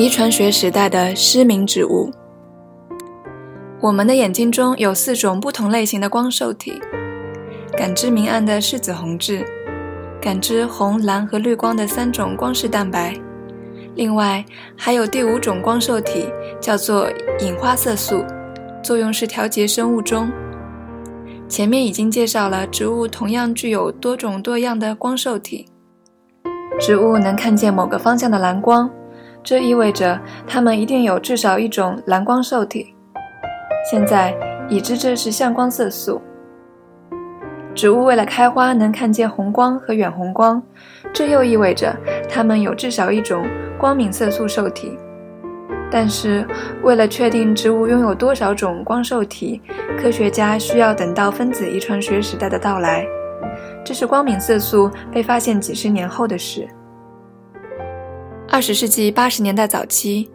遗传学时代的失明植物。我们的眼睛中有四种不同类型的光受体：感知明暗的视紫红质，感知红、蓝和绿光的三种光视蛋白。另外还有第五种光受体，叫做隐花色素，作用是调节生物钟。前面已经介绍了，植物同样具有多种多样的光受体。植物能看见某个方向的蓝光。这意味着它们一定有至少一种蓝光受体。现在已知这是向光色素。植物为了开花能看见红光和远红光，这又意味着它们有至少一种光敏色素受体。但是为了确定植物拥有多少种光受体，科学家需要等到分子遗传学时代的到来。这是光敏色素被发现几十年后的事。二十世纪八十年代早期，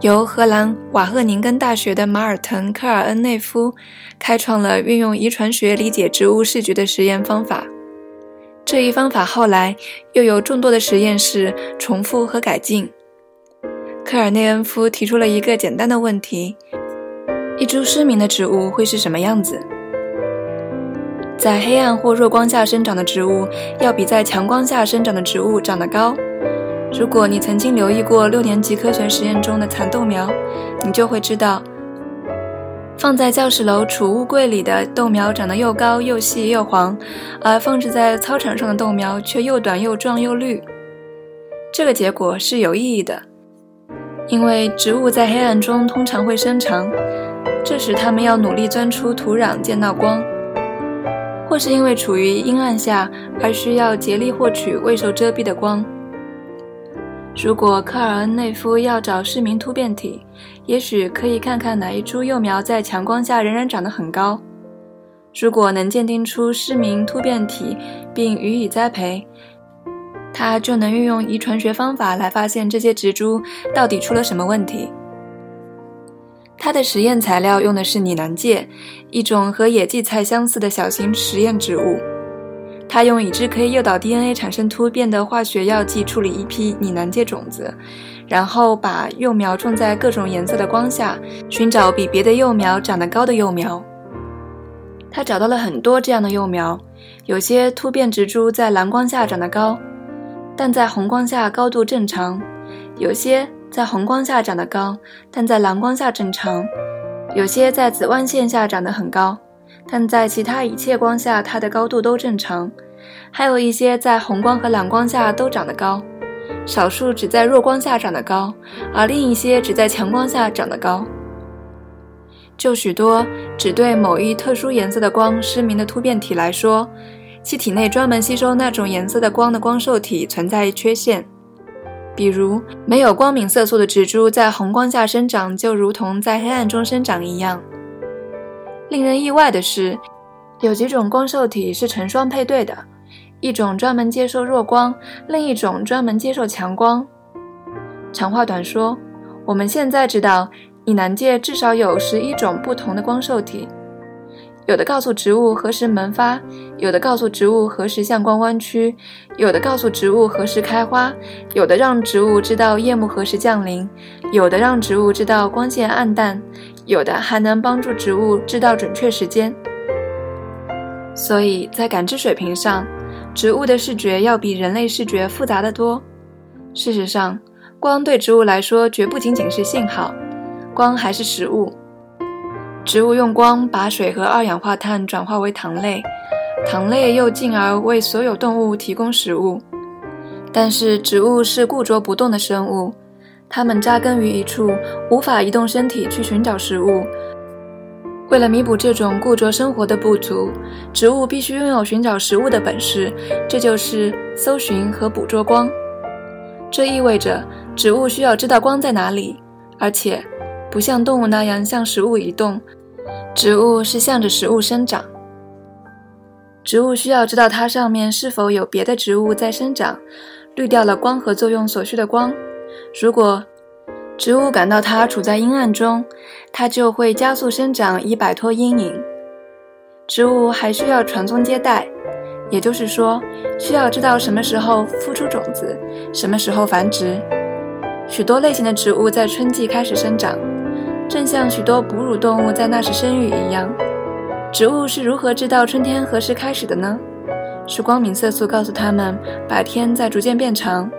由荷兰瓦赫宁根大学的马尔滕·科尔恩内夫开创了运用遗传学理解植物视觉的实验方法。这一方法后来又有众多的实验室重复和改进。科尔内恩夫提出了一个简单的问题：一株失明的植物会是什么样子？在黑暗或弱光下生长的植物，要比在强光下生长的植物长得高。如果你曾经留意过六年级科学实验中的蚕豆苗，你就会知道，放在教室楼储物柜里的豆苗长得又高又细又黄，而放置在操场上的豆苗却又短又壮又绿。这个结果是有意义的，因为植物在黑暗中通常会伸长，这时它们要努力钻出土壤见到光，或是因为处于阴暗下而需要竭力获取未受遮蔽的光。如果科尔恩内夫要找失明突变体，也许可以看看哪一株幼苗在强光下仍然长得很高。如果能鉴定出失明突变体并予以栽培，他就能运用遗传学方法来发现这些植株到底出了什么问题。他的实验材料用的是拟南芥，一种和野荠菜相似的小型实验植物。他用已知可以诱导 DNA 产生突变的化学药剂处理一批拟南芥种子，然后把幼苗种在各种颜色的光下，寻找比别的幼苗长得高的幼苗。他找到了很多这样的幼苗，有些突变植株在蓝光下长得高，但在红光下高度正常；有些在红光下长得高，但在蓝光下正常；有些在紫外线下长得很高。但在其他一切光下，它的高度都正常。还有一些在红光和蓝光下都长得高，少数只在弱光下长得高，而另一些只在强光下长得高。就许多只对某一特殊颜色的光失明的突变体来说，其体内专门吸收那种颜色的光的光受体存在缺陷。比如，没有光敏色素的植株在红光下生长，就如同在黑暗中生长一样。令人意外的是，有几种光受体是成双配对的，一种专门接受弱光，另一种专门接受强光。长话短说，我们现在知道，拟南芥至少有十一种不同的光受体，有的告诉植物何时萌发，有的告诉植物何时向光弯曲，有的告诉植物何时开花，有的让植物知道夜幕何时降临，有的让植物知道光线暗淡。有的还能帮助植物知道准确时间，所以在感知水平上，植物的视觉要比人类视觉复杂的多。事实上，光对植物来说绝不仅仅是信号，光还是食物。植物用光把水和二氧化碳转化为糖类，糖类又进而为所有动物提供食物。但是，植物是固着不动的生物。它们扎根于一处，无法移动身体去寻找食物。为了弥补这种固着生活的不足，植物必须拥有寻找食物的本事，这就是搜寻和捕捉光。这意味着植物需要知道光在哪里，而且不像动物那样向食物移动，植物是向着食物生长。植物需要知道它上面是否有别的植物在生长，滤掉了光合作用所需的光。如果植物感到它处在阴暗中，它就会加速生长以摆脱阴影。植物还需要传宗接代，也就是说，需要知道什么时候孵出种子，什么时候繁殖。许多类型的植物在春季开始生长，正像许多哺乳动物在那时生育一样。植物是如何知道春天何时开始的呢？是光明色素告诉它们白天在逐渐变长。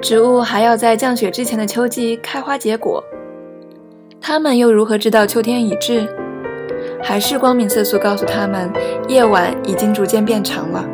植物还要在降雪之前的秋季开花结果。它们又如何知道秋天已至？还是光明色素告诉它们夜晚已经逐渐变长了？